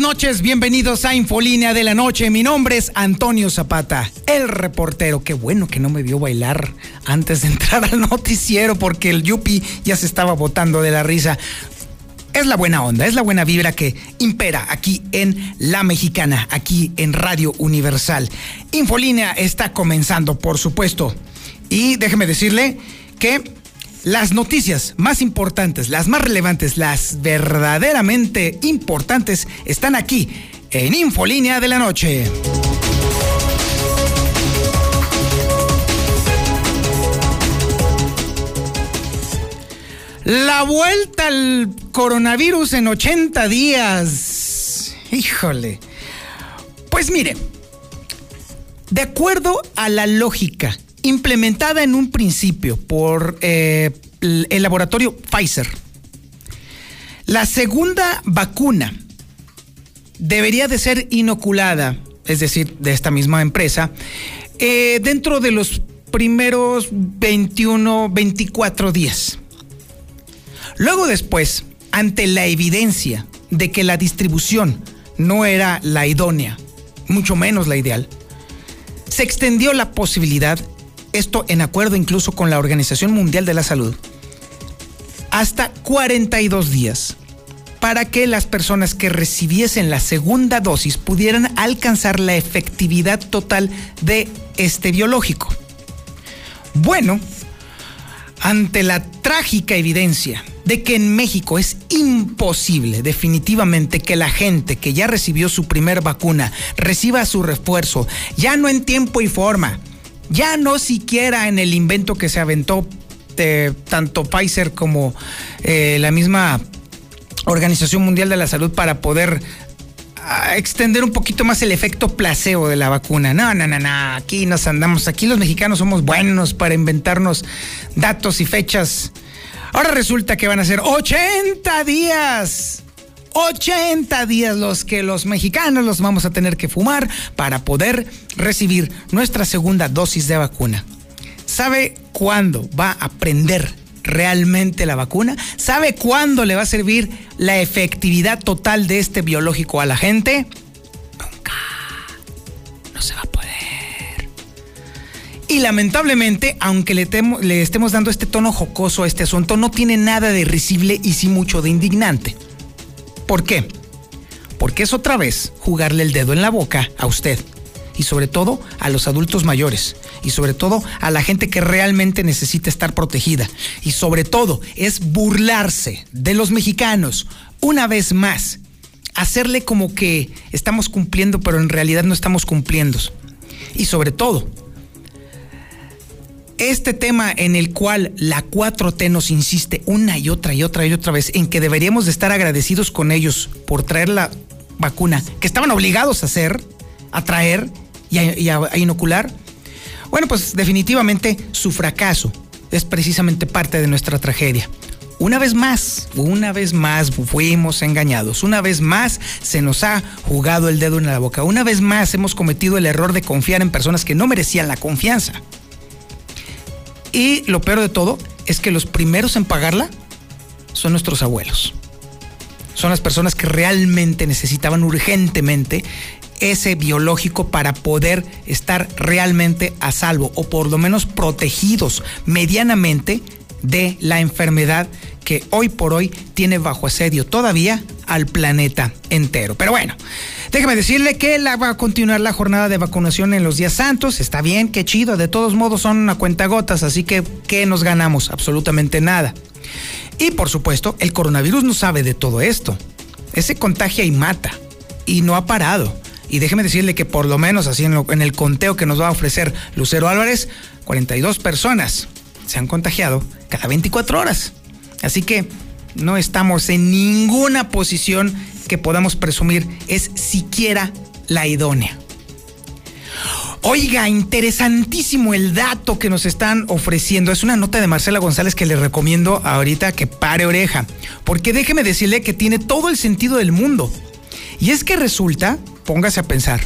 noches, bienvenidos a Infolínea de la Noche. Mi nombre es Antonio Zapata, el reportero. Qué bueno que no me vio bailar antes de entrar al noticiero porque el Yupi ya se estaba botando de la risa. Es la buena onda, es la buena vibra que impera aquí en La Mexicana, aquí en Radio Universal. Infolínea está comenzando, por supuesto. Y déjeme decirle que las noticias más importantes, las más relevantes, las verdaderamente importantes están aquí en Infolínea de la Noche. La vuelta al coronavirus en 80 días. Híjole. Pues mire, de acuerdo a la lógica implementada en un principio por eh, el laboratorio Pfizer. La segunda vacuna debería de ser inoculada, es decir, de esta misma empresa, eh, dentro de los primeros 21, 24 días. Luego después, ante la evidencia de que la distribución no era la idónea, mucho menos la ideal, se extendió la posibilidad esto en acuerdo incluso con la Organización Mundial de la Salud, hasta 42 días para que las personas que recibiesen la segunda dosis pudieran alcanzar la efectividad total de este biológico. Bueno, ante la trágica evidencia de que en México es imposible definitivamente que la gente que ya recibió su primer vacuna reciba su refuerzo, ya no en tiempo y forma, ya no siquiera en el invento que se aventó de tanto Pfizer como eh, la misma Organización Mundial de la Salud para poder ah, extender un poquito más el efecto placebo de la vacuna. No, no, no, no, aquí nos andamos, aquí los mexicanos somos buenos para inventarnos datos y fechas. Ahora resulta que van a ser 80 días 80 días los que los mexicanos los vamos a tener que fumar para poder recibir nuestra segunda dosis de vacuna. ¿Sabe cuándo va a prender realmente la vacuna? ¿Sabe cuándo le va a servir la efectividad total de este biológico a la gente? Nunca. No se va a poder. Y lamentablemente, aunque le, le estemos dando este tono jocoso a este asunto, no tiene nada de risible y sí mucho de indignante. ¿Por qué? Porque es otra vez jugarle el dedo en la boca a usted y sobre todo a los adultos mayores y sobre todo a la gente que realmente necesita estar protegida y sobre todo es burlarse de los mexicanos una vez más, hacerle como que estamos cumpliendo pero en realidad no estamos cumpliendo y sobre todo este tema en el cual la 4T nos insiste una y otra y otra y otra vez en que deberíamos de estar agradecidos con ellos por traer la vacuna que estaban obligados a hacer, a traer y a, inocular, bueno, pues definitivamente su fracaso es precisamente parte de nuestra tragedia. Una vez más, una vez más fuimos engañados, una vez más se nos ha jugado el dedo en la boca, una vez más hemos cometido el error de confiar en personas que no merecían la confianza. Y lo peor de todo es que los primeros en pagarla son nuestros abuelos. Son las personas que realmente necesitaban urgentemente ese biológico para poder estar realmente a salvo o por lo menos protegidos medianamente de la enfermedad que hoy por hoy tiene bajo asedio todavía al planeta entero. Pero bueno, déjeme decirle que la, va a continuar la jornada de vacunación en los días santos. Está bien, qué chido. De todos modos son una cuenta gotas, así que ¿qué nos ganamos? Absolutamente nada. Y por supuesto, el coronavirus no sabe de todo esto. Ese contagia y mata. Y no ha parado. Y déjeme decirle que por lo menos así en, en, el conteo que nos va a ofrecer Lucero Álvarez, 42 personas se han contagiado cada 24 horas. Así que no estamos en ninguna posición que podamos presumir es siquiera la idónea. Oiga, interesantísimo el dato que nos están ofreciendo. Es una nota de Marcela González que le recomiendo ahorita que pare oreja. Porque déjeme decirle que tiene todo el sentido del mundo. Y es que resulta, póngase a pensar,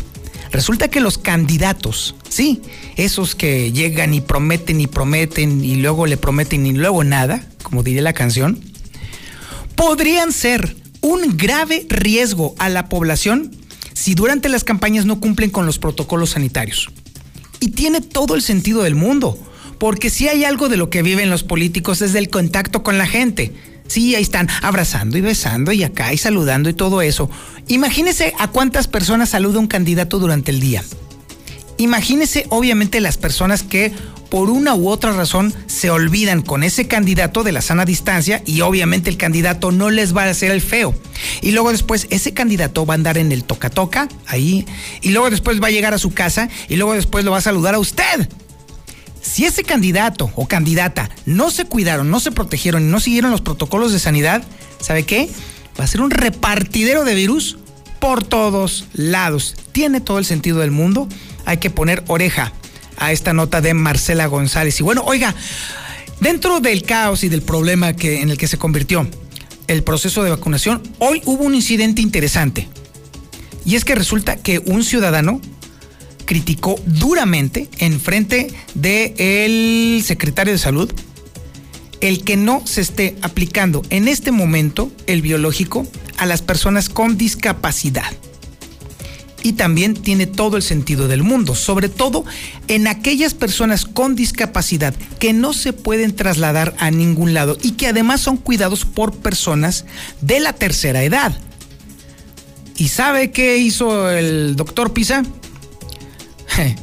resulta que los candidatos, sí, esos que llegan y prometen y prometen y luego le prometen y luego nada, como diría la canción, podrían ser un grave riesgo a la población si durante las campañas no cumplen con los protocolos sanitarios. Y tiene todo el sentido del mundo, porque si hay algo de lo que viven los políticos es del contacto con la gente. Sí, ahí están abrazando y besando y acá y saludando y todo eso. Imagínese a cuántas personas saluda un candidato durante el día. Imagínese obviamente las personas que por una u otra razón se olvidan con ese candidato de la sana distancia y obviamente el candidato no les va a hacer el feo. Y luego después ese candidato va a andar en el toca-toca, ahí, y luego después va a llegar a su casa y luego después lo va a saludar a usted. Si ese candidato o candidata no se cuidaron, no se protegieron y no siguieron los protocolos de sanidad, ¿sabe qué? Va a ser un repartidero de virus por todos lados. Tiene todo el sentido del mundo. Hay que poner oreja a esta nota de Marcela González. Y bueno, oiga, dentro del caos y del problema que, en el que se convirtió el proceso de vacunación, hoy hubo un incidente interesante. Y es que resulta que un ciudadano criticó duramente en frente del secretario de salud el que no se esté aplicando en este momento el biológico a las personas con discapacidad y también tiene todo el sentido del mundo, sobre todo en aquellas personas con discapacidad que no se pueden trasladar a ningún lado y que además son cuidados por personas de la tercera edad. ¿Y sabe qué hizo el doctor Pisa?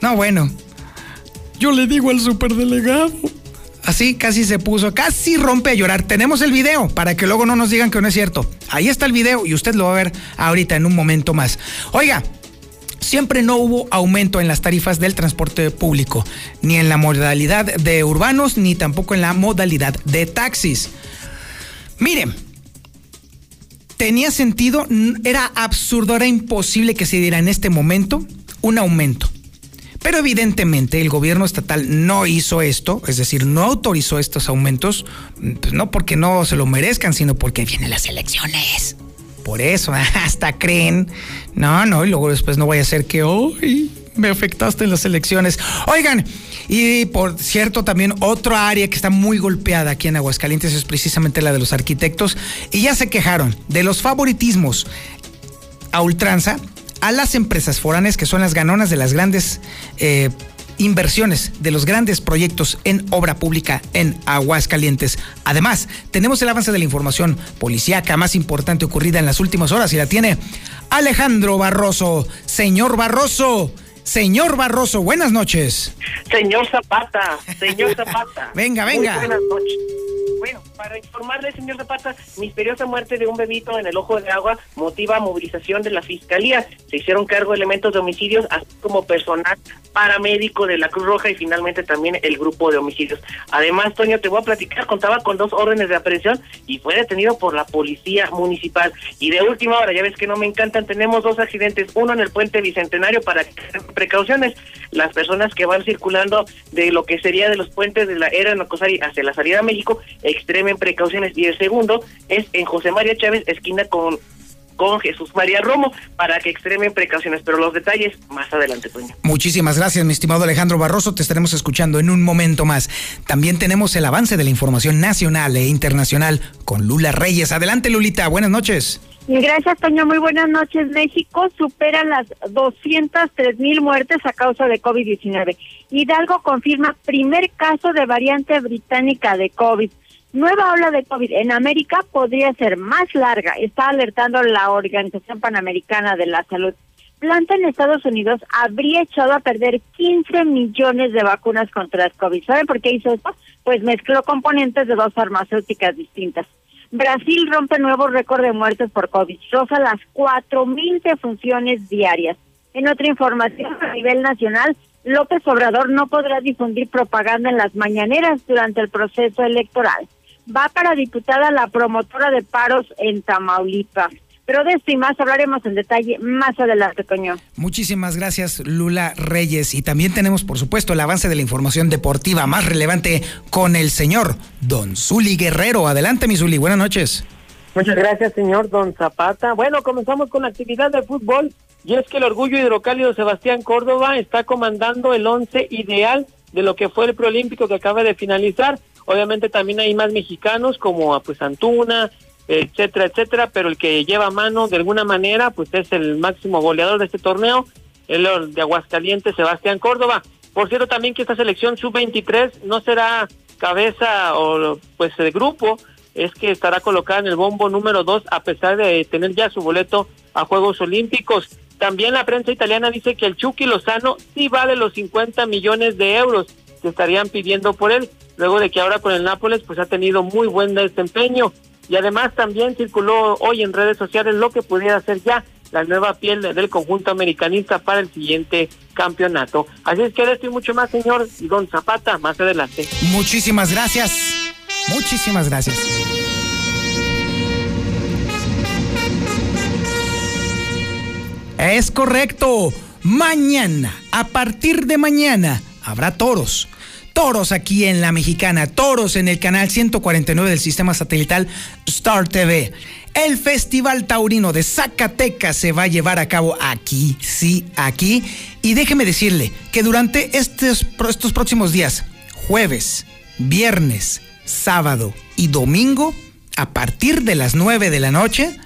No, bueno, yo le digo al superdelegado así casi se puso, casi rompe a llorar. Tenemos el video para que luego no nos digan que no es cierto. Ahí está el video y usted lo va a ver ahorita en un momento más. Oiga, siempre no hubo aumento en las tarifas del transporte público, ni en la modalidad de urbanos, ni tampoco en la modalidad de taxis. Miren, tenía sentido, era absurdo, era imposible que se diera en este momento un aumento. Pero evidentemente el gobierno estatal no hizo esto, es decir, no autorizó estos aumentos, pues no porque no se lo merezcan, sino porque vienen las elecciones. Por eso, hasta creen. No, no, y luego después no vaya a ser que hoy me afectaste en las elecciones. Oigan, y por cierto, también otra área que está muy golpeada aquí en Aguascalientes es precisamente la de los arquitectos. Y ya se quejaron de los favoritismos a ultranza a las empresas foráneas que son las ganonas de las grandes eh, inversiones de los grandes proyectos en obra pública en Aguascalientes. Además, tenemos el avance de la información policíaca más importante ocurrida en las últimas horas y la tiene Alejandro Barroso. Señor Barroso, señor Barroso, buenas noches. Señor Zapata, señor Zapata. venga, venga. buenas noches. Bueno, para informarle, señor Zapata, misteriosa muerte de un bebito en el ojo de agua motiva movilización de la fiscalía. Se hicieron cargo elementos de homicidios, así como personal paramédico de la Cruz Roja y finalmente también el grupo de homicidios. Además, Toño, te voy a platicar, contaba con dos órdenes de aprehensión y fue detenido por la policía municipal. Y de última hora, ya ves que no me encantan, tenemos dos accidentes, uno en el puente Bicentenario para precauciones. Las personas que van circulando de lo que sería de los puentes de la era Nocosari hacia la salida a México, extremen precauciones. Y el segundo es en José María Chávez, esquina con con Jesús María Romo para que extremen precauciones, pero los detalles más adelante, Toño. Muchísimas gracias, mi estimado Alejandro Barroso, te estaremos escuchando en un momento más. También tenemos el avance de la información nacional e internacional con Lula Reyes. Adelante, Lulita, buenas noches. Gracias, Toño. Muy buenas noches. México supera las 203 mil muertes a causa de COVID-19. Hidalgo confirma primer caso de variante británica de COVID. Nueva ola de COVID en América podría ser más larga, está alertando la Organización Panamericana de la Salud. Planta en Estados Unidos habría echado a perder 15 millones de vacunas contra el COVID. ¿Saben por qué hizo esto? Pues mezcló componentes de dos farmacéuticas distintas. Brasil rompe nuevo récord de muertes por COVID, roza las 4.000 defunciones diarias. En otra información a nivel nacional, López Obrador no podrá difundir propaganda en las mañaneras durante el proceso electoral va para diputada la promotora de paros en Tamaulipas. Pero de esto y más hablaremos en detalle más adelante, Toño. Muchísimas gracias, Lula Reyes. Y también tenemos, por supuesto, el avance de la información deportiva más relevante con el señor Don Zuli Guerrero. Adelante, mi Zuli. Buenas noches. Muchas gracias, señor Don Zapata. Bueno, comenzamos con la actividad de fútbol. Y es que el orgullo hidrocálido Sebastián Córdoba está comandando el once ideal de lo que fue el preolímpico que acaba de finalizar. Obviamente también hay más mexicanos como pues Antuna, etcétera, etcétera, pero el que lleva mano de alguna manera, pues es el máximo goleador de este torneo, el de Aguascalientes, Sebastián Córdoba. Por cierto, también que esta selección sub-23 no será cabeza o pues de grupo, es que estará colocada en el bombo número 2 a pesar de tener ya su boleto a Juegos Olímpicos. También la prensa italiana dice que el Chucky Lozano sí vale los 50 millones de euros que estarían pidiendo por él, luego de que ahora con el Nápoles pues ha tenido muy buen desempeño. Y además también circuló hoy en redes sociales lo que pudiera ser ya la nueva piel del conjunto americanista para el siguiente campeonato. Así es que esto y mucho más, señor y don Zapata, más adelante. Muchísimas gracias. Muchísimas gracias. Es correcto. Mañana, a partir de mañana, habrá toros. Toros aquí en la mexicana, toros en el canal 149 del sistema satelital Star TV. El Festival Taurino de Zacatecas se va a llevar a cabo aquí, sí, aquí. Y déjeme decirle que durante estos, estos próximos días, jueves, viernes, sábado y domingo, a partir de las 9 de la noche,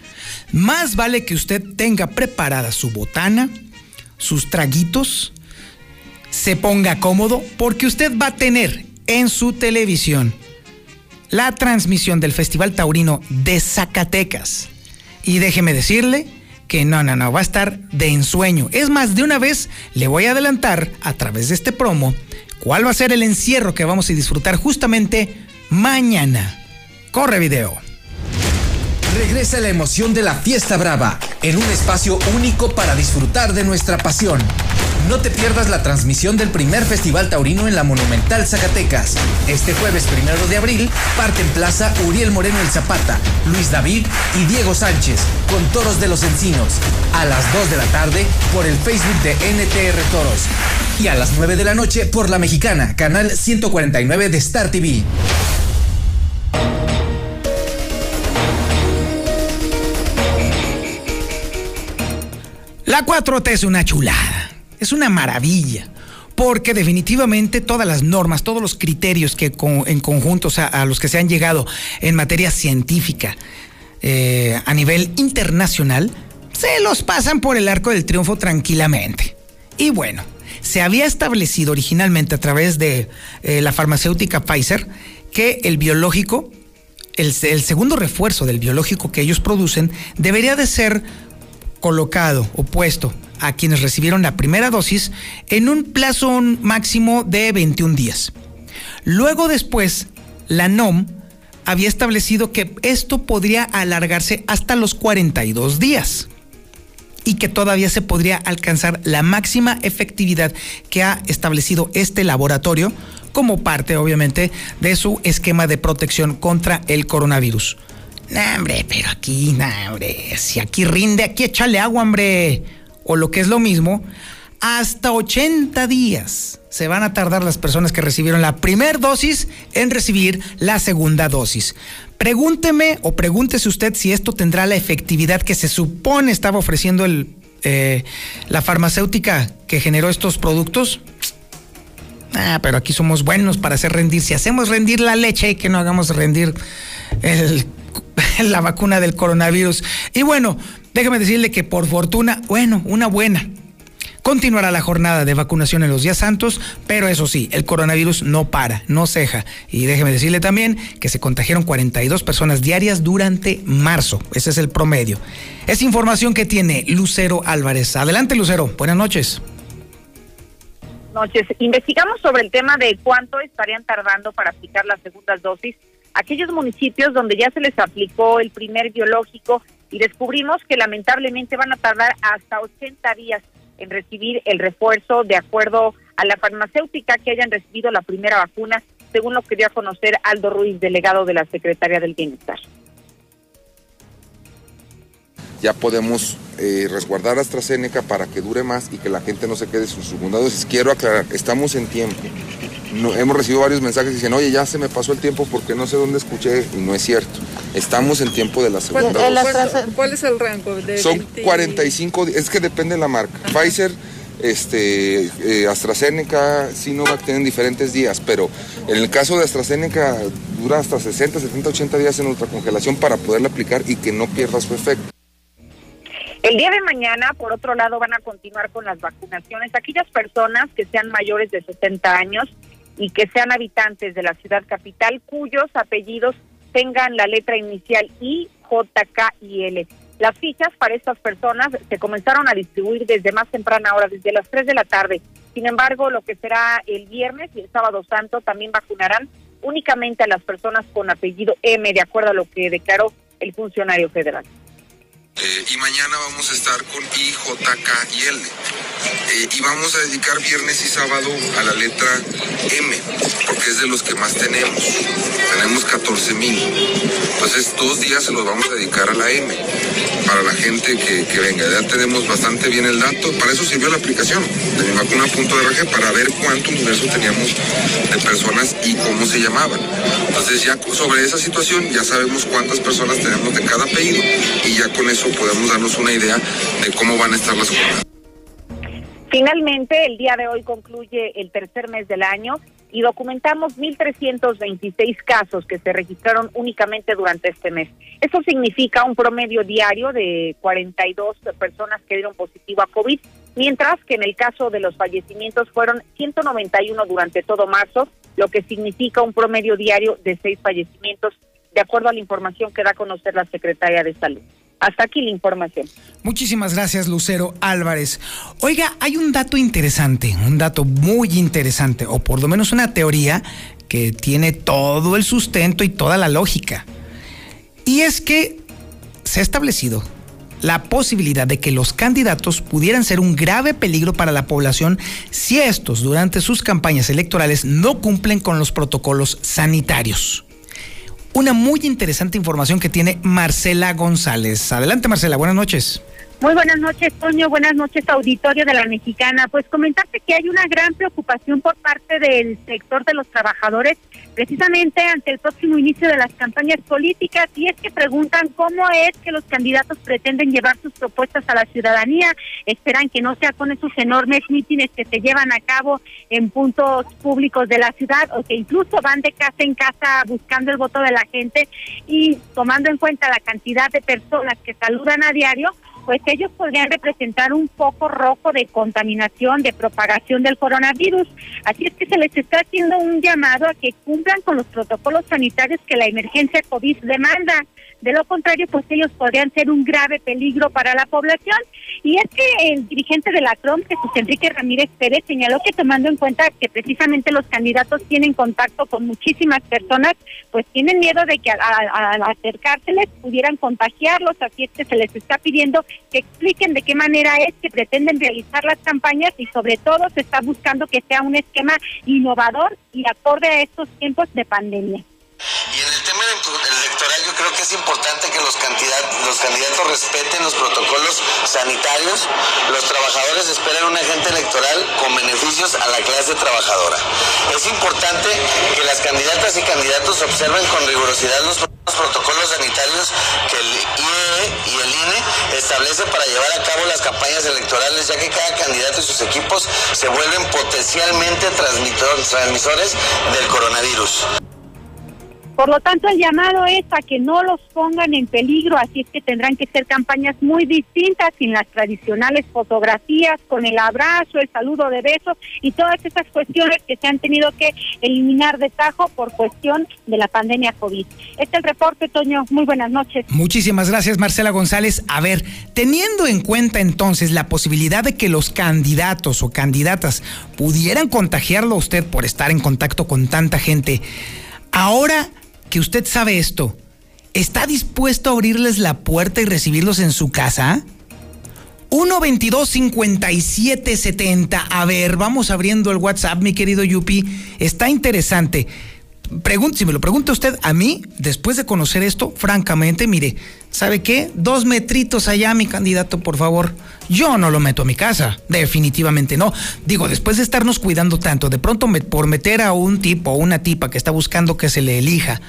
más vale que usted tenga preparada su botana, sus traguitos, se ponga cómodo, porque usted va a tener en su televisión la transmisión del Festival Taurino de Zacatecas. Y déjeme decirle que no, no, no, va a estar de ensueño. Es más, de una vez le voy a adelantar a través de este promo cuál va a ser el encierro que vamos a disfrutar justamente mañana. Corre video. Regresa la emoción de la fiesta brava en un espacio único para disfrutar de nuestra pasión. No te pierdas la transmisión del primer Festival Taurino en la Monumental Zacatecas. Este jueves primero de abril parte en Plaza Uriel Moreno el Zapata, Luis David y Diego Sánchez con Toros de los Encinos. A las 2 de la tarde por el Facebook de NTR Toros. Y a las 9 de la noche por La Mexicana, canal 149 de Star TV. La 4T es una chulada, es una maravilla, porque definitivamente todas las normas, todos los criterios que en conjunto, a los que se han llegado en materia científica eh, a nivel internacional, se los pasan por el arco del triunfo tranquilamente. Y bueno, se había establecido originalmente a través de eh, la farmacéutica Pfizer que el biológico, el, el segundo refuerzo del biológico que ellos producen, debería de ser colocado o puesto a quienes recibieron la primera dosis en un plazo máximo de 21 días. Luego después, la NOM había establecido que esto podría alargarse hasta los 42 días y que todavía se podría alcanzar la máxima efectividad que ha establecido este laboratorio como parte obviamente de su esquema de protección contra el coronavirus. Nah, hombre, pero aquí, nah, hombre, si aquí rinde, aquí échale agua, hombre. O lo que es lo mismo, hasta 80 días se van a tardar las personas que recibieron la primera dosis en recibir la segunda dosis. Pregúnteme o pregúntese usted si esto tendrá la efectividad que se supone estaba ofreciendo el, eh, la farmacéutica que generó estos productos. Ah, pero aquí somos buenos para hacer rendir. Si hacemos rendir la leche, y que no hagamos rendir el la vacuna del coronavirus. Y bueno, déjame decirle que por fortuna, bueno, una buena. Continuará la jornada de vacunación en los días santos, pero eso sí, el coronavirus no para, no ceja. Y déjeme decirle también que se contagiaron 42 personas diarias durante marzo. Ese es el promedio. Es información que tiene Lucero Álvarez. Adelante, Lucero. Buenas noches. Noches. Investigamos sobre el tema de cuánto estarían tardando para aplicar las segundas dosis aquellos municipios donde ya se les aplicó el primer biológico y descubrimos que lamentablemente van a tardar hasta 80 días en recibir el refuerzo de acuerdo a la farmacéutica que hayan recibido la primera vacuna, según lo que dio a conocer Aldo Ruiz, delegado de la Secretaría del Bienestar. Ya podemos eh, resguardar AstraZeneca para que dure más y que la gente no se quede sin su segunda. Quiero aclarar, estamos en tiempo hemos recibido varios mensajes y dicen, oye, ya se me pasó el tiempo porque no sé dónde escuché y no es cierto. Estamos en tiempo de la segunda ¿Cuál, ¿Cuál es el rango? Son 45 45, es que depende de la marca. Pfizer este, eh, AstraZeneca, Sinovac tienen diferentes días, pero en el caso de AstraZeneca dura hasta 60, 70, 80 días en ultracongelación para poderla aplicar y que no pierda su efecto. El día de mañana, por otro lado, van a continuar con las vacunaciones. Aquellas personas que sean mayores de 60 años y que sean habitantes de la ciudad capital cuyos apellidos tengan la letra inicial I, J, K y L. Las fichas para estas personas se comenzaron a distribuir desde más temprana hora, desde las 3 de la tarde. Sin embargo, lo que será el viernes y el sábado santo también vacunarán únicamente a las personas con apellido M, de acuerdo a lo que declaró el funcionario federal. Eh, y mañana vamos a estar con I, J, K y L. Eh, y vamos a dedicar viernes y sábado a la letra M, porque es de los que más tenemos. Tenemos 14 mil. Entonces, dos días se los vamos a dedicar a la M, para la gente que, que venga. Ya tenemos bastante bien el dato. Para eso sirvió la aplicación de mi vacuna.org, para ver cuánto universo teníamos de personas y cómo se llamaban. Entonces, ya sobre esa situación, ya sabemos cuántas personas tenemos de cada apellido y ya con eso podemos darnos una idea de cómo van a estar las cosas. Finalmente, el día de hoy concluye el tercer mes del año y documentamos 1.326 casos que se registraron únicamente durante este mes. Eso significa un promedio diario de 42 personas que dieron positivo a COVID, mientras que en el caso de los fallecimientos fueron 191 durante todo marzo, lo que significa un promedio diario de seis fallecimientos, de acuerdo a la información que da a conocer la Secretaría de Salud. Hasta aquí la información. Muchísimas gracias, Lucero Álvarez. Oiga, hay un dato interesante, un dato muy interesante, o por lo menos una teoría que tiene todo el sustento y toda la lógica. Y es que se ha establecido la posibilidad de que los candidatos pudieran ser un grave peligro para la población si estos durante sus campañas electorales no cumplen con los protocolos sanitarios una muy interesante información que tiene Marcela González. Adelante, Marcela, buenas noches. Muy buenas noches, Toño. Buenas noches, auditorio de la Mexicana. Pues comentarte que hay una gran preocupación por parte del sector de los trabajadores, precisamente ante el próximo inicio de las campañas políticas, y es que preguntan cómo es que los candidatos pretenden llevar sus propuestas a la ciudadanía. Esperan que no sea con esos enormes mítines que se llevan a cabo en puntos públicos de la ciudad o que incluso van de casa en casa buscando el voto de la gente y tomando en cuenta la cantidad de personas que saludan a diario pues ellos podrían representar un foco rojo de contaminación, de propagación del coronavirus. Así es que se les está haciendo un llamado a que cumplan con los protocolos sanitarios que la emergencia COVID demanda. De lo contrario, pues ellos podrían ser un grave peligro para la población. Y es que el dirigente de la CROM, Jesús Enrique Ramírez Pérez, señaló que tomando en cuenta que precisamente los candidatos tienen contacto con muchísimas personas, pues tienen miedo de que al acercárseles pudieran contagiarlos. Así es que se les está pidiendo que expliquen de qué manera es que pretenden realizar las campañas y sobre todo se está buscando que sea un esquema innovador y acorde a estos tiempos de pandemia. Y en el tema electoral yo creo que es importante que los candidatos, los candidatos respeten los protocolos sanitarios. Los trabajadores esperan un agente electoral con beneficios a la clase trabajadora. Es importante que las candidatas y candidatos observen con rigurosidad los protocolos sanitarios que el IE y el INE establecen para llevar a cabo las campañas electorales, ya que cada candidato y sus equipos se vuelven potencialmente transmisores del coronavirus. Por lo tanto, el llamado es a que no los pongan en peligro, así es que tendrán que ser campañas muy distintas, sin las tradicionales fotografías, con el abrazo, el saludo de besos y todas esas cuestiones que se han tenido que eliminar de tajo por cuestión de la pandemia COVID. Este es el reporte, Toño. Muy buenas noches. Muchísimas gracias, Marcela González. A ver, teniendo en cuenta entonces la posibilidad de que los candidatos o candidatas pudieran contagiarlo a usted por estar en contacto con tanta gente, ahora que usted sabe esto, ¿está dispuesto a abrirles la puerta y recibirlos en su casa? 122-5770. A ver, vamos abriendo el WhatsApp, mi querido Yupi. Está interesante. Si me lo pregunta usted a mí, después de conocer esto, francamente, mire, ¿sabe qué? Dos metritos allá, mi candidato, por favor. Yo no lo meto a mi casa, definitivamente no. Digo, después de estarnos cuidando tanto, de pronto por meter a un tipo o una tipa que está buscando que se le elija,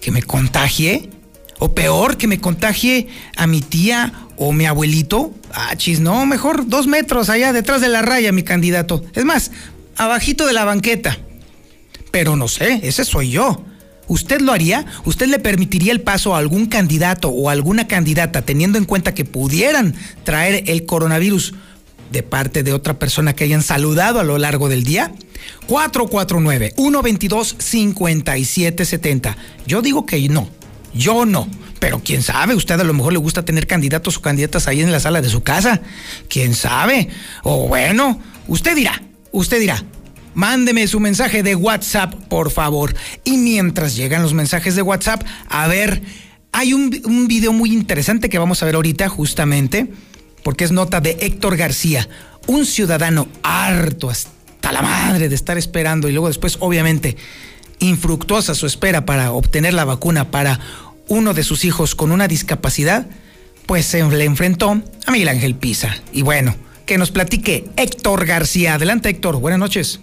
que me contagie, O peor, que me contagie a mi tía o mi abuelito. Ah, chis, no, mejor dos metros allá detrás de la raya, mi candidato. Es más, abajito de la banqueta. Pero no sé, ese soy yo. ¿Usted lo haría? ¿Usted le permitiría el paso a algún candidato o alguna candidata teniendo en cuenta que pudieran traer el coronavirus de parte de otra persona que hayan saludado a lo largo del día? 449-122-5770. Yo digo que no, yo no. Pero quién sabe, usted a lo mejor le gusta tener candidatos o candidatas ahí en la sala de su casa. ¿Quién sabe? O bueno, usted dirá, usted dirá. Mándeme su mensaje de WhatsApp, por favor. Y mientras llegan los mensajes de WhatsApp, a ver, hay un, un video muy interesante que vamos a ver ahorita justamente, porque es nota de Héctor García, un ciudadano harto hasta la madre de estar esperando y luego después, obviamente, infructuosa su espera para obtener la vacuna para uno de sus hijos con una discapacidad, pues se le enfrentó a Miguel Ángel Pisa. Y bueno, que nos platique Héctor García. Adelante Héctor, buenas noches.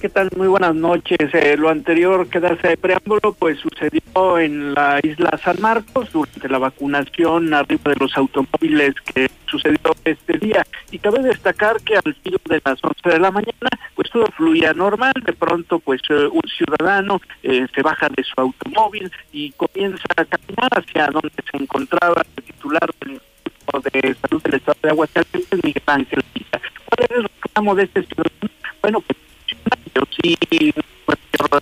¿Qué tal? Muy buenas noches. Eh, lo anterior que darse de preámbulo, pues sucedió en la isla San Marcos durante la vacunación arriba de los automóviles que sucedió este día. Y cabe destacar que al filo de las 11 de la mañana, pues todo fluía normal. De pronto, pues eh, un ciudadano eh, se baja de su automóvil y comienza a caminar hacia donde se encontraba el titular del Instituto de Salud del Estado de Aguascalientes, Miguel Ángel. ¿Cuál es el reclamo de este ciudadano? Bueno, pues yo sí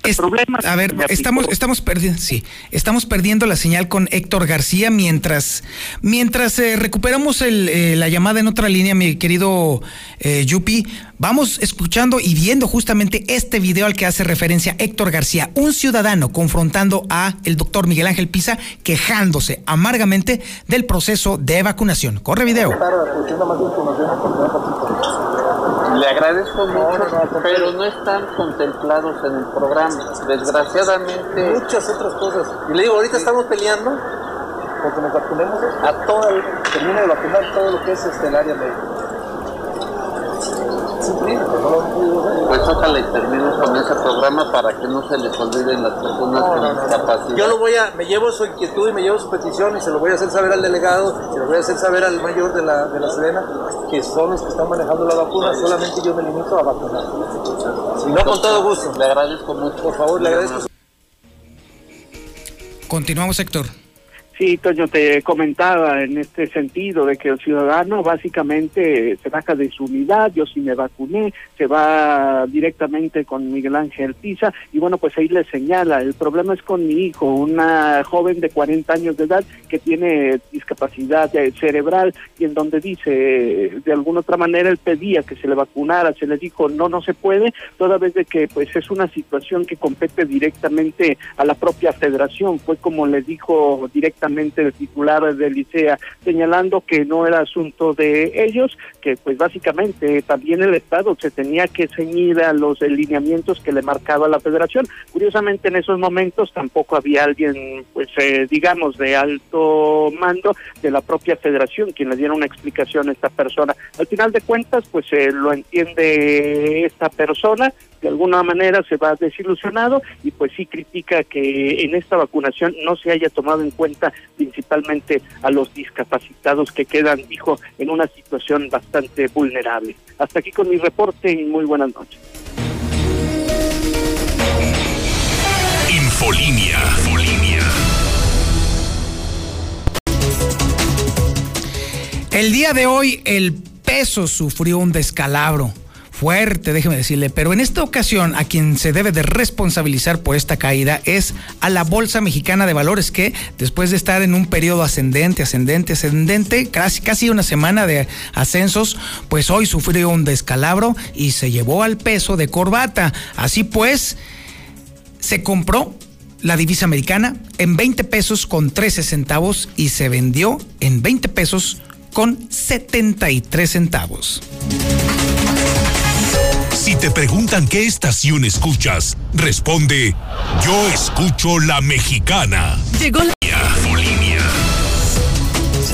es, problemas. A ver, estamos, estamos perdiendo, sí, estamos perdiendo la señal con Héctor García mientras, mientras eh, recuperamos el, eh, la llamada en otra línea, mi querido eh, Yupi. Vamos escuchando y viendo justamente este video al que hace referencia Héctor García, un ciudadano confrontando a el doctor Miguel Ángel Pisa, quejándose amargamente del proceso de vacunación. Corre video. Le agradezco mucho, pero no están contemplados en el programa. Desgraciadamente. Muchas otras cosas. Y le digo, ahorita estamos peleando porque nos vacunemos a todo el, termine de vacunar todo lo que es este, el área médica. Pues ojalá y termine con ese programa para que no se les olviden las personas No, con no, no, no. discapacidad. Yo lo voy a, me llevo su inquietud y me llevo su petición y se lo voy a hacer saber al delegado, se lo voy a hacer saber al mayor de la, de la Sedena, que son los que están manejando la vacuna, solamente yo me limito a vacunar. Si no, con todo gusto. Le agradezco mucho. Por favor, le agradezco. Continuamos, Héctor. Sí, Toño, te comentaba en este sentido de que el ciudadano básicamente se baja de su unidad, yo sí me vacuné, se va directamente con Miguel Ángel Pisa y bueno, pues ahí le señala, el problema es con mi hijo, una joven de 40 años de edad que tiene discapacidad eh, cerebral y en donde dice, eh, de alguna otra manera él pedía que se le vacunara, se le dijo, no, no se puede, toda vez de que pues es una situación que compete directamente a la propia federación, fue como le dijo directamente el titular del Licea, señalando que no era asunto de ellos, que pues básicamente también el Estado se tenía que ceñir a los lineamientos que le marcaba la federación. Curiosamente en esos momentos tampoco había alguien, pues eh, digamos, de alto mando de la propia federación quien le diera una explicación a esta persona. Al final de cuentas, pues eh, lo entiende esta persona, de alguna manera se va desilusionado y pues sí critica que en esta vacunación no se haya tomado en cuenta principalmente a los discapacitados que quedan, dijo, en una situación bastante vulnerable. Hasta aquí con mi reporte y muy buenas noches. Infolinia. Infolinia. El día de hoy el peso sufrió un descalabro fuerte, déjeme decirle, pero en esta ocasión a quien se debe de responsabilizar por esta caída es a la Bolsa Mexicana de Valores que después de estar en un periodo ascendente, ascendente, ascendente, casi, casi una semana de ascensos, pues hoy sufrió un descalabro y se llevó al peso de corbata. Así pues, se compró la divisa americana en 20 pesos con 13 centavos y se vendió en 20 pesos con 73 centavos. Si te preguntan qué estación escuchas, responde, yo escucho la mexicana.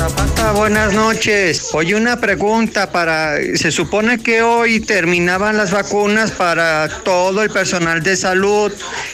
Zapata buenas noches. Oye, una pregunta para... Se supone que hoy terminaban las vacunas para todo el personal de salud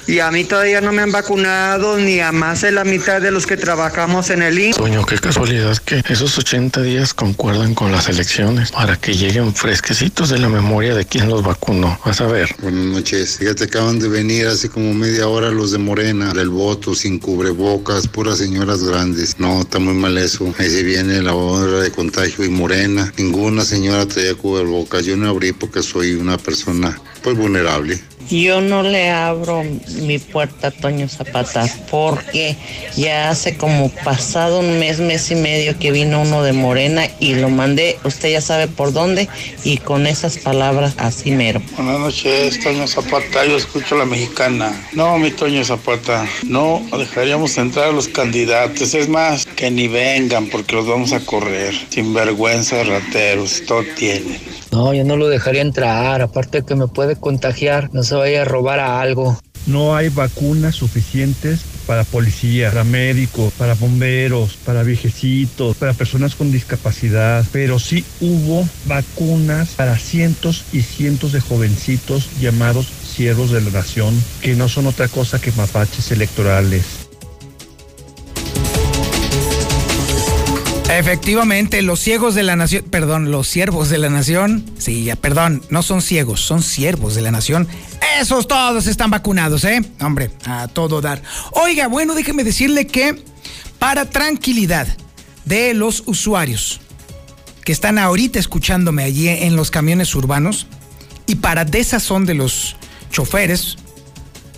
y a mí todavía no me han vacunado ni a más de la mitad de los que trabajamos en el INSS. Toño, qué casualidad que esos 80 días concuerdan con las elecciones para que lleguen fresquecitos de la memoria de quién los vacunó. Vas a ver. Buenas noches. Fíjate, acaban de venir hace como media hora los de Morena, del voto, sin cubrebocas, puras señoras grandes. No, está muy mal eso. Ahí viene la hora de contagio y Morena. Ninguna señora traía cubrebocas. Yo no abrí porque soy una persona pues vulnerable. Yo no le abro mi puerta a Toño Zapata porque ya hace como pasado un mes, mes y medio que vino uno de Morena y lo mandé, usted ya sabe por dónde, y con esas palabras así mero. Buenas noches, Toño Zapata, yo escucho a la mexicana. No, mi Toño Zapata, no dejaríamos entrar a los candidatos, es más, que ni vengan porque los vamos a correr. Sin vergüenza, rateros, todo tienen. No, yo no lo dejaría entrar, aparte que me puede contagiar, no se vaya a robar a algo. No hay vacunas suficientes para policías, para médicos, para bomberos, para viejecitos, para personas con discapacidad, pero sí hubo vacunas para cientos y cientos de jovencitos llamados siervos de la nación, que no son otra cosa que mapaches electorales. Efectivamente, los ciegos de la nación, perdón, los siervos de la nación, sí, ya, perdón, no son ciegos, son siervos de la nación. Esos todos están vacunados, ¿eh? Hombre, a todo dar. Oiga, bueno, déjeme decirle que para tranquilidad de los usuarios que están ahorita escuchándome allí en los camiones urbanos y para desazón de los choferes,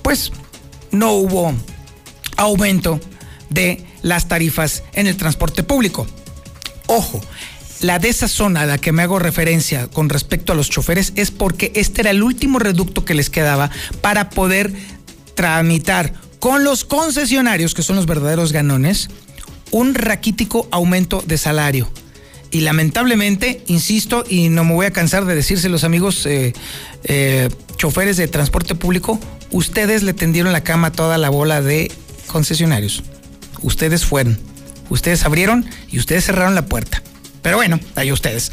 pues no hubo aumento de las tarifas en el transporte público. Ojo, la desazón a la que me hago referencia con respecto a los choferes es porque este era el último reducto que les quedaba para poder tramitar con los concesionarios, que son los verdaderos ganones, un raquítico aumento de salario. Y lamentablemente, insisto, y no me voy a cansar de decírselos amigos eh, eh, choferes de transporte público, ustedes le tendieron la cama a toda la bola de concesionarios. Ustedes fueron, ustedes abrieron y ustedes cerraron la puerta. Pero bueno, ahí ustedes.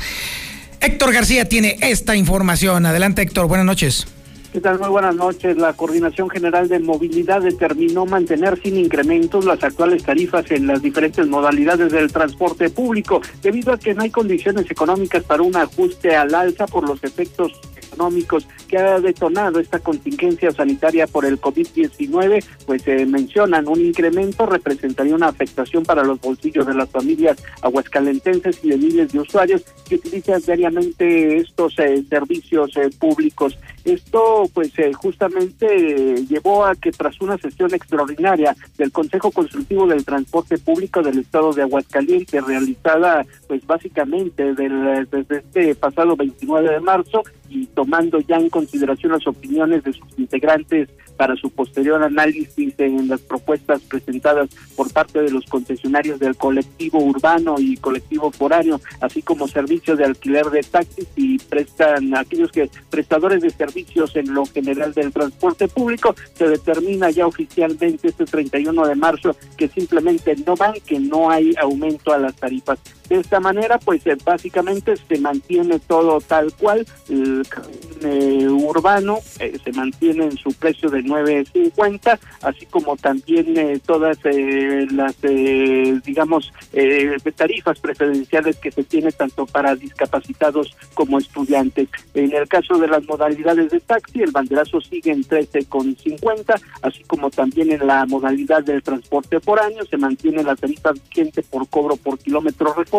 Héctor García tiene esta información. Adelante Héctor, buenas noches. ¿Qué tal? Muy buenas noches. La Coordinación General de Movilidad determinó mantener sin incrementos las actuales tarifas en las diferentes modalidades del transporte público, debido a que no hay condiciones económicas para un ajuste al alza por los efectos económicos que ha detonado esta contingencia sanitaria por el COVID-19, pues se mencionan un incremento representaría una afectación para los bolsillos de las familias aguascalentenses y de miles de usuarios que utilizan diariamente estos eh, servicios eh, públicos. Esto pues eh, justamente llevó a que tras una sesión extraordinaria del Consejo Consultivo del Transporte Público del Estado de Aguascalientes realizada pues básicamente del, desde este pasado 29 de marzo y tomando ya en consideración las opiniones de sus integrantes para su posterior análisis en las propuestas presentadas por parte de los concesionarios del colectivo urbano y colectivo foráneo, así como servicios de alquiler de taxis y prestan aquellos que prestadores de servicios en lo general del transporte público, se determina ya oficialmente este 31 de marzo que simplemente no van, que no hay aumento a las tarifas. De esta manera, pues eh, básicamente se mantiene todo tal cual, el eh, urbano eh, se mantiene en su precio de 9.50, así como también eh, todas eh, las, digamos, tarifas preferenciales que se tiene tanto para discapacitados como estudiantes. En el caso de las modalidades de taxi, el banderazo sigue en 13.50, así como también en la modalidad del transporte por año se mantiene la tarifa vigente por cobro por kilómetro recorrido,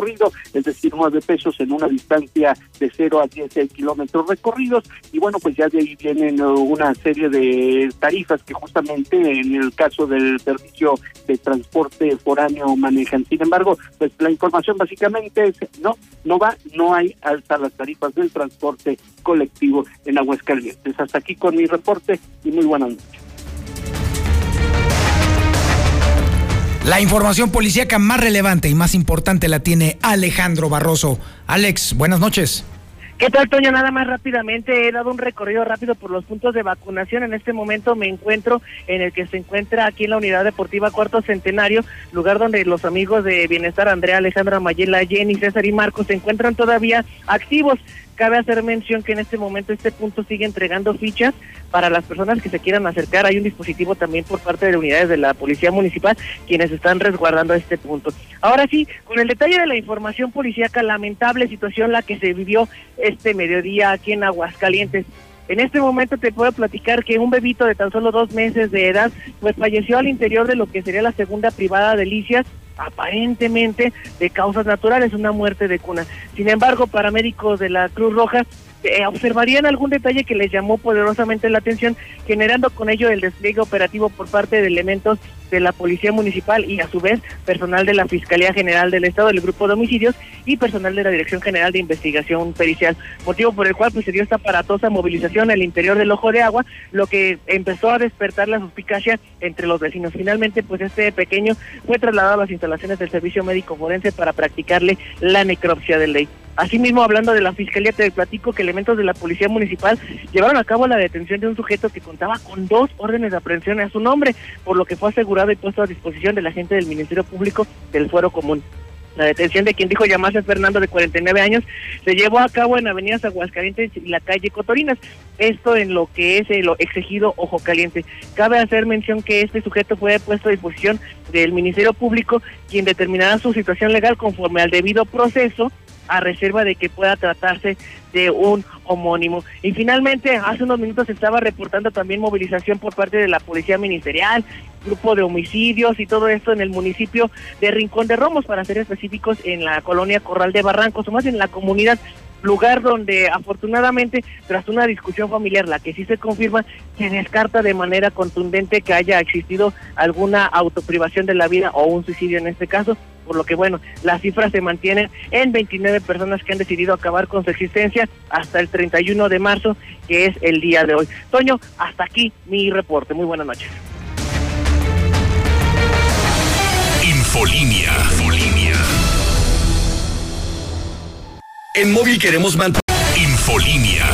es decir, 9 pesos en una distancia de 0 a 10 kilómetros recorridos, y bueno, pues ya de ahí vienen uh, una serie de tarifas que justamente en el caso del servicio de transporte foráneo manejan. Sin embargo, pues la información básicamente es no, no va, no hay alza las tarifas del transporte colectivo en Aguascalientes. Hasta aquí con mi reporte y muy buenas noches. La información policíaca más relevante y más importante la tiene Alejandro Barroso. Alex, buenas noches. ¿Qué tal, Toño? Nada más rápidamente, he dado un recorrido rápido por los puntos de vacunación. En este momento me encuentro en el que se encuentra aquí en la Unidad Deportiva Cuarto Centenario, lugar donde los amigos de Bienestar, Andrea, Alejandra, Mayela, Jenny, César y Marcos se encuentran todavía activos. Cabe hacer mención que en este momento este punto sigue entregando fichas para las personas que se quieran acercar. Hay un dispositivo también por parte de unidades de la Policía Municipal quienes están resguardando este punto. Ahora sí, con el detalle de la información policíaca, lamentable situación la que se vivió este mediodía aquí en Aguascalientes. En este momento te puedo platicar que un bebito de tan solo dos meses de edad pues falleció al interior de lo que sería la segunda privada de Licias aparentemente de causas naturales, una muerte de cuna. Sin embargo, paramédicos de la Cruz Roja eh, observarían algún detalle que les llamó poderosamente la atención, generando con ello el despliegue operativo por parte de elementos de la Policía Municipal y a su vez personal de la Fiscalía General del Estado, del Grupo de Homicidios y personal de la Dirección General de Investigación Pericial, motivo por el cual pues, se dio esta aparatosa movilización al interior del Ojo de Agua, lo que empezó a despertar la suspicacia entre los vecinos. Finalmente, pues este pequeño fue trasladado a las instalaciones del Servicio Médico Forense para practicarle la necropsia de ley. Asimismo, hablando de la Fiscalía, te platico que elementos de la Policía Municipal llevaron a cabo la detención de un sujeto que contaba con dos órdenes de aprehensión a su nombre, por lo que fue asegurado y puesto a disposición de la gente del Ministerio Público del Fuero Común. La detención de quien dijo llamarse Fernando de 49 años se llevó a cabo en Avenidas Aguascalientes y la calle Cotorinas, esto en lo que es el exigido Ojo Caliente. Cabe hacer mención que este sujeto fue puesto a disposición del Ministerio Público, quien determinará su situación legal conforme al debido proceso a reserva de que pueda tratarse de un homónimo. Y finalmente, hace unos minutos estaba reportando también movilización por parte de la Policía Ministerial, grupo de homicidios y todo esto en el municipio de Rincón de Romos, para ser específicos, en la colonia Corral de Barrancos, o más en la comunidad lugar donde afortunadamente tras una discusión familiar, la que sí se confirma, se descarta de manera contundente que haya existido alguna autoprivación de la vida o un suicidio en este caso, por lo que bueno, las cifras se mantienen en 29 personas que han decidido acabar con su existencia hasta el 31 de marzo, que es el día de hoy. Toño, hasta aquí mi reporte. Muy buenas noches. Infolinia. Infolinia. En móvil queremos mantener. Infolinia.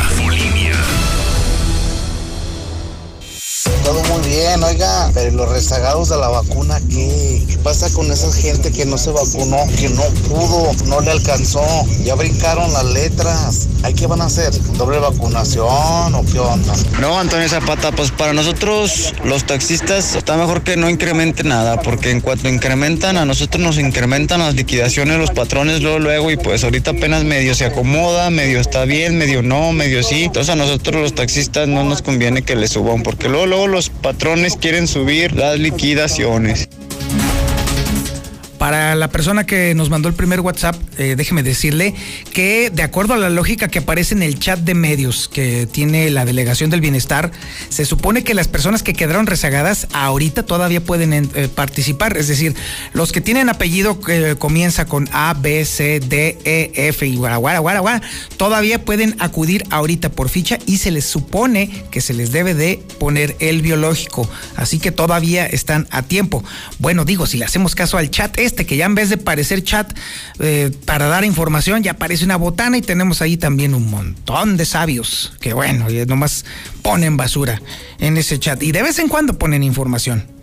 Oiga, pero los rezagados de la vacuna, ¿qué? ¿Qué pasa con esa gente que no se vacunó, que no pudo, no le alcanzó? Ya brincaron las letras. ¿Hay qué van a hacer? ¿Doble vacunación o qué onda? No, Antonio Zapata, pues para nosotros los taxistas está mejor que no incremente nada, porque en cuanto incrementan, a nosotros nos incrementan las liquidaciones, los patrones luego, luego, y pues ahorita apenas medio se acomoda, medio está bien, medio no, medio sí. Entonces a nosotros los taxistas no nos conviene que le suban, porque luego, luego los patrones quieren subir las liquidaciones. Para la persona que nos mandó el primer WhatsApp, eh, déjeme decirle que de acuerdo a la lógica que aparece en el chat de medios que tiene la Delegación del Bienestar, se supone que las personas que quedaron rezagadas ahorita todavía pueden eh, participar. Es decir, los que tienen apellido que comienza con A, B, C, D, E, F y guara, guara, guara, guara, todavía pueden acudir ahorita por ficha y se les supone que se les debe de poner el biológico. Así que todavía están a tiempo. Bueno, digo, si le hacemos caso al chat, este, que ya en vez de parecer chat eh, para dar información, ya aparece una botana y tenemos ahí también un montón de sabios que, bueno, nomás ponen basura en ese chat y de vez en cuando ponen información.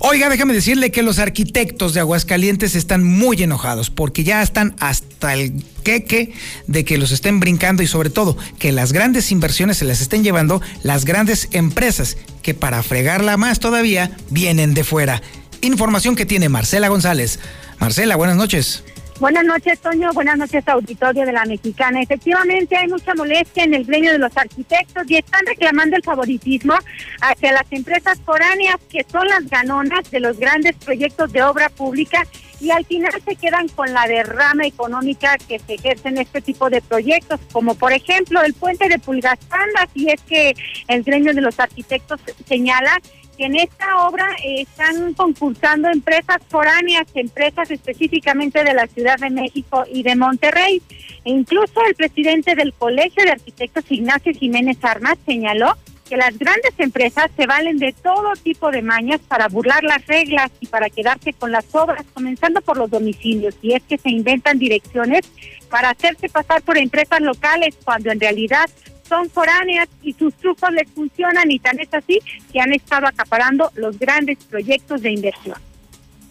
Oiga, déjame decirle que los arquitectos de Aguascalientes están muy enojados porque ya están hasta el queque de que los estén brincando y sobre todo que las grandes inversiones se las estén llevando las grandes empresas que para fregarla más todavía vienen de fuera. Información que tiene Marcela González. Marcela, buenas noches. Buenas noches, Toño. Buenas noches, auditorio de la Mexicana. Efectivamente, hay mucha molestia en el gremio de los arquitectos y están reclamando el favoritismo hacia las empresas foráneas que son las ganonas de los grandes proyectos de obra pública y al final se quedan con la derrama económica que se ejerce en este tipo de proyectos, como por ejemplo el puente de Pulgaspandas, y es que el gremio de los arquitectos señala que en esta obra eh, están concursando empresas foráneas, empresas específicamente de la Ciudad de México y de Monterrey. E incluso el presidente del Colegio de Arquitectos, Ignacio Jiménez Armas, señaló que las grandes empresas se valen de todo tipo de mañas para burlar las reglas y para quedarse con las obras, comenzando por los domicilios. Y es que se inventan direcciones para hacerse pasar por empresas locales cuando en realidad son foráneas y sus trucos les funcionan y tan es así que han estado acaparando los grandes proyectos de inversión.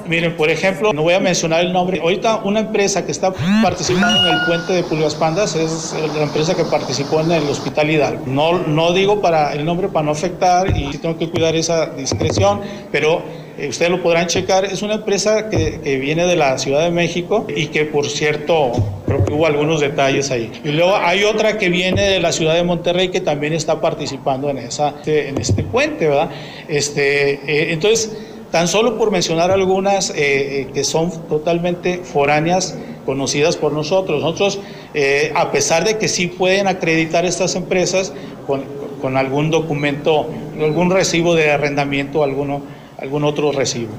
Miren, por ejemplo, no voy a mencionar el nombre. Ahorita una empresa que está participando en el puente de Pulgas Pandas es la empresa que participó en el Hospital Hidalgo. No, no digo para el nombre para no afectar y tengo que cuidar esa discreción, pero eh, ustedes lo podrán checar. Es una empresa que, que, viene de la Ciudad de México y que, por cierto, creo que hubo algunos detalles ahí. Y luego hay otra que viene de la Ciudad de Monterrey que también está participando en, esa, en este puente, ¿verdad? Este, eh, entonces tan solo por mencionar algunas eh, eh, que son totalmente foráneas, conocidas por nosotros. Nosotros, eh, a pesar de que sí pueden acreditar estas empresas con, algún documento, algún recibo de arrendamiento, alguno, algún otro recibo.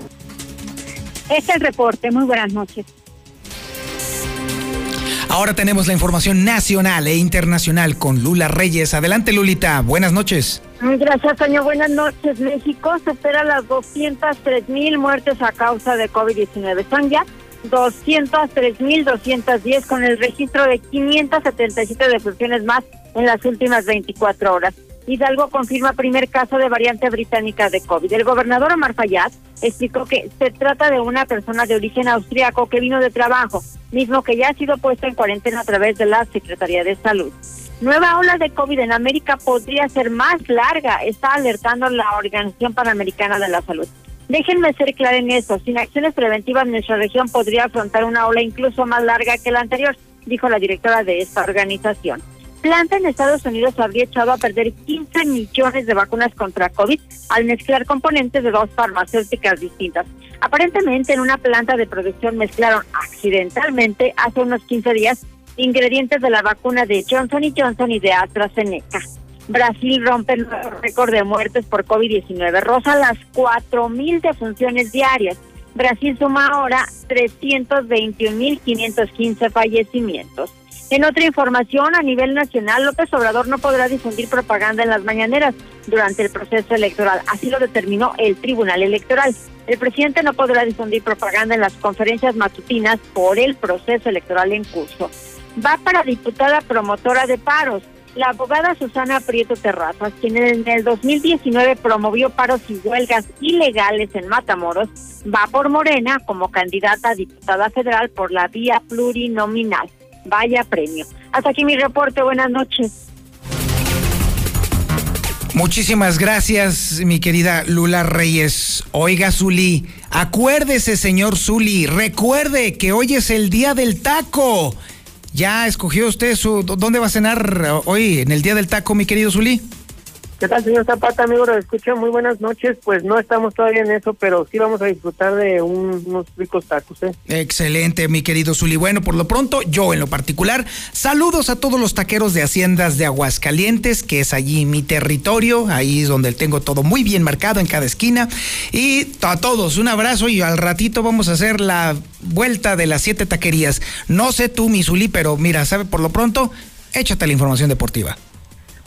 Es el reporte. Muy buenas noches. Ahora tenemos la información nacional e internacional con Lula Reyes. Adelante, Lulita. Buenas noches. Gracias, señor. Buenas noches. México supera las 203 mil muertes a causa de COVID-19. Son ya 203 mil 210 con el registro de 577 defunciones más en las últimas 24 horas. Hidalgo confirma primer caso de variante británica de COVID. El gobernador Omar Fayad explicó que se trata de una persona de origen austriaco que vino de trabajo, mismo que ya ha sido puesto en cuarentena a través de la Secretaría de Salud. Nueva ola de COVID en América podría ser más larga, está alertando la Organización Panamericana de la Salud. Déjenme ser clara en eso, sin acciones preventivas nuestra región podría afrontar una ola incluso más larga que la anterior, dijo la directora de esta organización planta en Estados Unidos habría echado a perder 15 millones de vacunas contra COVID al mezclar componentes de dos farmacéuticas distintas. Aparentemente en una planta de producción mezclaron accidentalmente hace unos 15 días ingredientes de la vacuna de Johnson Johnson y de AstraZeneca. Brasil rompe el récord de muertes por COVID-19, rosa las 4.000 defunciones diarias. Brasil suma ahora 321.515 fallecimientos. En otra información, a nivel nacional, López Obrador no podrá difundir propaganda en las mañaneras durante el proceso electoral. Así lo determinó el Tribunal Electoral. El presidente no podrá difundir propaganda en las conferencias matutinas por el proceso electoral en curso. Va para diputada promotora de paros. La abogada Susana Prieto Terrazas, quien en el 2019 promovió paros y huelgas ilegales en Matamoros, va por Morena como candidata a diputada federal por la vía plurinominal. Vaya premio. Hasta aquí mi reporte. Buenas noches. Muchísimas gracias, mi querida Lula Reyes. Oiga, Zuli, acuérdese, señor Zuli, recuerde que hoy es el día del taco. ¿Ya escogió usted su dónde va a cenar hoy en el día del taco, mi querido Zuli? ¿Qué tal, señor Zapata, amigo? Lo escucho. Muy buenas noches. Pues no estamos todavía en eso, pero sí vamos a disfrutar de unos ricos tacos. ¿eh? Excelente, mi querido Zuli. Bueno, por lo pronto, yo en lo particular, saludos a todos los taqueros de Haciendas de Aguascalientes, que es allí mi territorio. Ahí es donde tengo todo muy bien marcado en cada esquina. Y a todos, un abrazo y al ratito vamos a hacer la vuelta de las siete taquerías. No sé tú, mi Zuli, pero mira, sabe, por lo pronto, échate la información deportiva.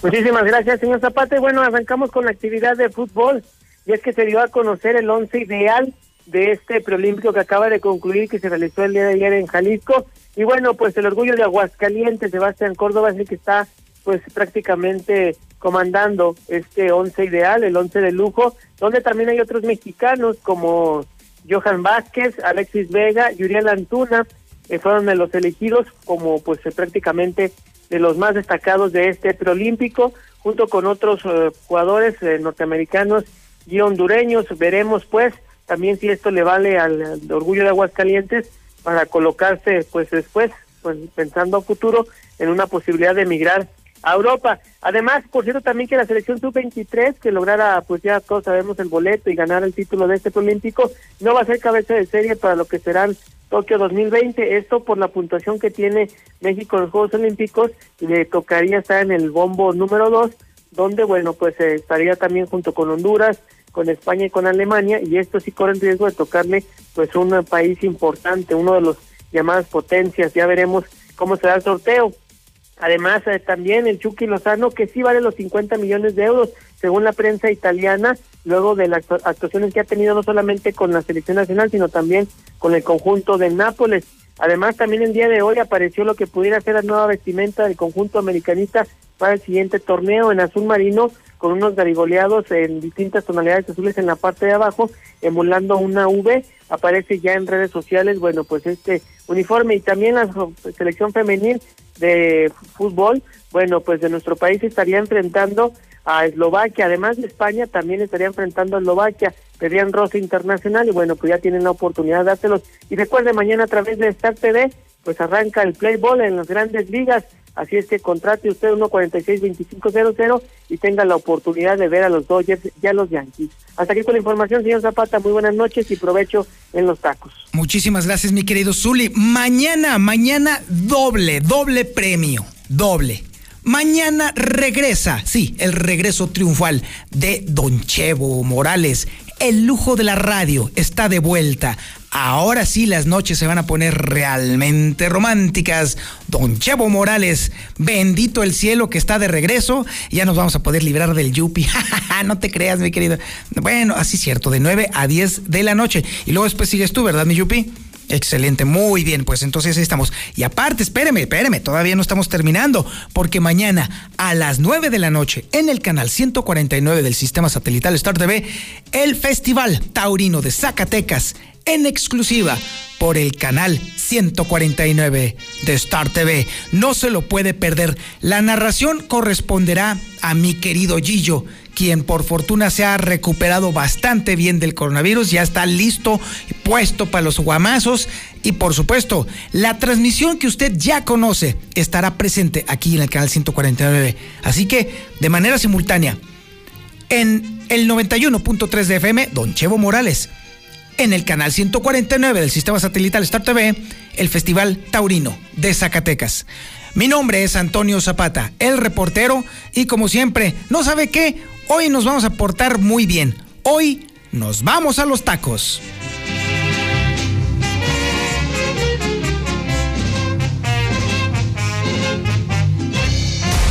Muchísimas gracias, señor Zapata. Y bueno, arrancamos con la actividad de fútbol. Y es que se dio a conocer el once ideal de este preolímpico que acaba de concluir, que se realizó el día de ayer en Jalisco. Y bueno, pues el orgullo de Aguascalientes, Sebastián Córdoba, es el que está pues prácticamente comandando este once ideal, el once de lujo, donde también hay otros mexicanos como Johan Vázquez, Alexis Vega, Yuriel Antuna, que fueron los elegidos como pues prácticamente de los más destacados de este preolímpico, junto con otros eh, jugadores eh, norteamericanos y hondureños. Veremos pues también si esto le vale al, orgullo de Aguascalientes para colocarse pues después, pues pensando a futuro, en una posibilidad de emigrar a Europa. Además, por cierto, también que la selección sub-23, que lograra, pues ya todos sabemos, el boleto y ganar el título de este preolímpico, no va a ser cabeza de serie para lo que serán Tokio 2020. Esto por la puntuación que tiene México en los Juegos Olímpicos le tocaría estar en el bombo número 2, donde, bueno, pues eh, estaría también junto con Honduras, con España y con Alemania, y esto sí corre el riesgo de tocarle, pues, un país importante, uno de los llamadas potencias. Ya veremos cómo será el sorteo. Además, eh, también el Chucky Lozano, que sí vale los 50 millones de euros, según la prensa italiana, luego de las actuaciones que ha tenido no solamente con la selección nacional, sino también con el conjunto de Nápoles. Además, también el día de hoy apareció lo que pudiera ser la nueva vestimenta del conjunto americanista para el siguiente torneo en azul marino, con unos garigoleados en distintas tonalidades azules en la parte de abajo, emulando una V. Aparece ya en redes sociales, bueno, pues este uniforme y también la selección femenil de fútbol, bueno, pues de nuestro país estaría enfrentando a Eslovaquia, además de España, también estaría enfrentando a Eslovaquia, pedían roce internacional y bueno, pues ya tienen la oportunidad de dárselos. Y recuerde, mañana a través de Star TV, pues arranca el Playball en las grandes ligas, así es que contrate usted 146-2500 y tenga la oportunidad de ver a los Dodgers y a los Yankees. Hasta aquí con la información, señor Zapata, muy buenas noches y provecho en los tacos. Muchísimas gracias, mi querido Zuli. Mañana, mañana doble, doble premio, doble. Mañana regresa, sí, el regreso triunfal de Don Chevo Morales. El lujo de la radio está de vuelta. Ahora sí las noches se van a poner realmente románticas. Don Chevo Morales, bendito el cielo que está de regreso. Ya nos vamos a poder librar del yupi. no te creas, mi querido. Bueno, así es cierto, de 9 a 10 de la noche. Y luego después sigues tú, ¿verdad, mi yupi? Excelente, muy bien, pues entonces ahí estamos. Y aparte, espéreme, espéreme, todavía no estamos terminando, porque mañana a las 9 de la noche en el canal 149 del sistema satelital Star TV, el Festival Taurino de Zacatecas en exclusiva por el canal 149 de Star TV. No se lo puede perder. La narración corresponderá a mi querido Gillo, quien por fortuna se ha recuperado bastante bien del coronavirus, ya está listo puesto para los guamazos. Y por supuesto, la transmisión que usted ya conoce estará presente aquí en el canal 149. Así que, de manera simultánea, en el 91.3 de FM, Don Chevo Morales en el canal 149 del sistema satelital Star TV, el Festival Taurino de Zacatecas. Mi nombre es Antonio Zapata, el reportero, y como siempre, ¿no sabe qué? Hoy nos vamos a portar muy bien. Hoy nos vamos a los tacos.